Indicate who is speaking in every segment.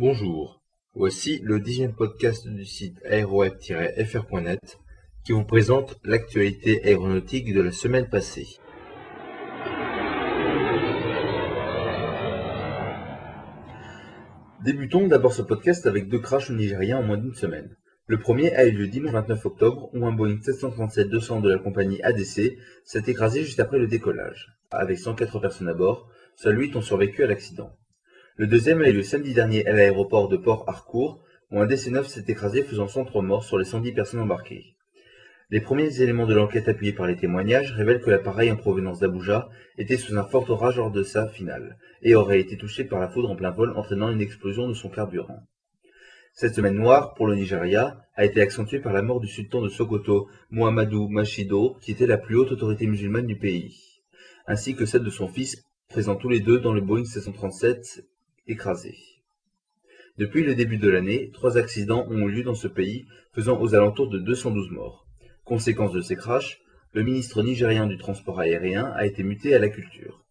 Speaker 1: Bonjour, voici le dixième podcast du site aéroweb-fr.net qui vous présente l'actualité aéronautique de la semaine passée. Débutons d'abord ce podcast avec deux crashs nigériens en moins d'une semaine. Le premier a eu lieu dimanche 29 octobre où un Boeing 737-200 de la compagnie ADC s'est écrasé juste après le décollage. Avec 104 personnes à bord, seuls 8 ont survécu à l'accident. Le deuxième a eu samedi dernier à l'aéroport de Port Harcourt où un DC-9 s'est écrasé faisant 103 morts sur les 110 personnes embarquées. Les premiers éléments de l'enquête appuyés par les témoignages révèlent que l'appareil en provenance d'Abuja était sous un fort orage lors de sa finale et aurait été touché par la foudre en plein vol entraînant une explosion de son carburant. Cette semaine noire pour le Nigeria a été accentuée par la mort du sultan de Sokoto, Muhammadu Mashido, qui était la plus haute autorité musulmane du pays, ainsi que celle de son fils, présents tous les deux dans le Boeing 737 écrasé. Depuis le début de l'année, trois accidents ont eu lieu dans ce pays, faisant aux alentours de 212 morts. Conséquence de ces crashs, le ministre nigérien du transport aérien a été muté à la culture.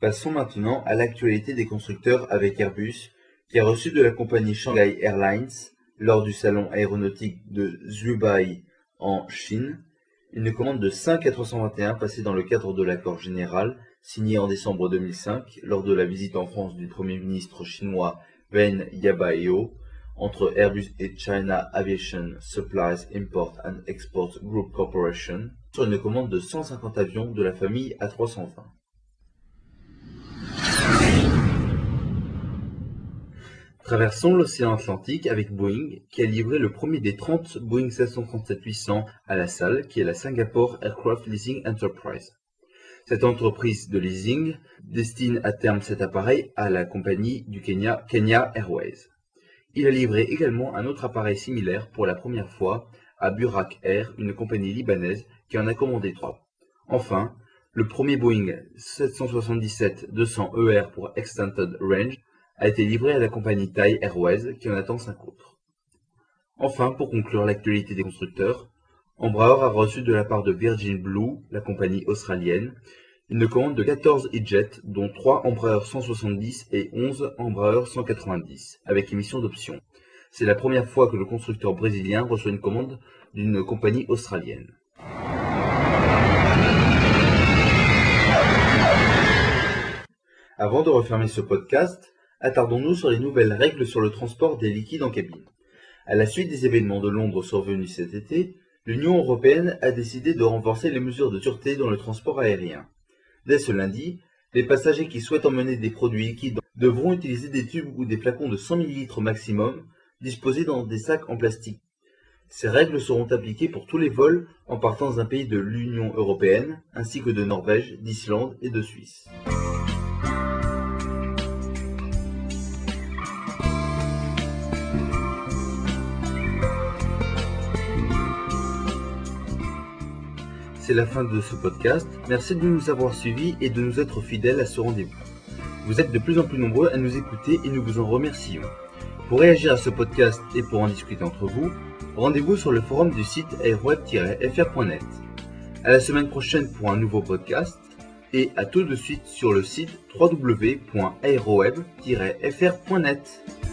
Speaker 1: Passons maintenant à l'actualité des constructeurs avec Airbus, qui a reçu de la compagnie Shanghai Airlines, lors du salon aéronautique de Zhubei en Chine, une commande de 5 A321 passée dans le cadre de l'accord général signé en décembre 2005 lors de la visite en France du Premier ministre chinois Wen Yabaeo entre Airbus et China Aviation Supplies Import and Export Group Corporation sur une commande de 150 avions de la famille A320. Traversons l'océan Atlantique avec Boeing, qui a livré le premier des 30 Boeing 737-800 à la salle, qui est la Singapore Aircraft Leasing Enterprise. Cette entreprise de leasing destine à terme cet appareil à la compagnie du Kenya, Kenya Airways. Il a livré également un autre appareil similaire pour la première fois à Burak Air, une compagnie libanaise qui en a commandé trois. Enfin, le premier Boeing 777-200ER e pour Extended Range a été livré à la compagnie Thai Airways qui en attend cinq autres. Enfin, pour conclure l'actualité des constructeurs, Embraer a reçu de la part de Virgin Blue, la compagnie australienne, une commande de 14 e-jets, dont 3 Embraer 170 et 11 Embraer 190, avec émission d'options. C'est la première fois que le constructeur brésilien reçoit une commande d'une compagnie australienne. Avant de refermer ce podcast, attardons-nous sur les nouvelles règles sur le transport des liquides en cabine. À la suite des événements de Londres survenus cet été, l'Union européenne a décidé de renforcer les mesures de sûreté dans le transport aérien. Dès ce lundi, les passagers qui souhaitent emmener des produits liquides devront utiliser des tubes ou des flacons de 100 ml maximum, disposés dans des sacs en plastique. Ces règles seront appliquées pour tous les vols en partant d'un pays de l'Union européenne, ainsi que de Norvège, d'Islande et de Suisse. C'est la fin de ce podcast. Merci de nous avoir suivis et de nous être fidèles à ce rendez-vous. Vous êtes de plus en plus nombreux à nous écouter et nous vous en remercions. Pour réagir à ce podcast et pour en discuter entre vous, rendez-vous sur le forum du site aeroweb-fr.net. À la semaine prochaine pour un nouveau podcast et à tout de suite sur le site www.aeroweb-fr.net.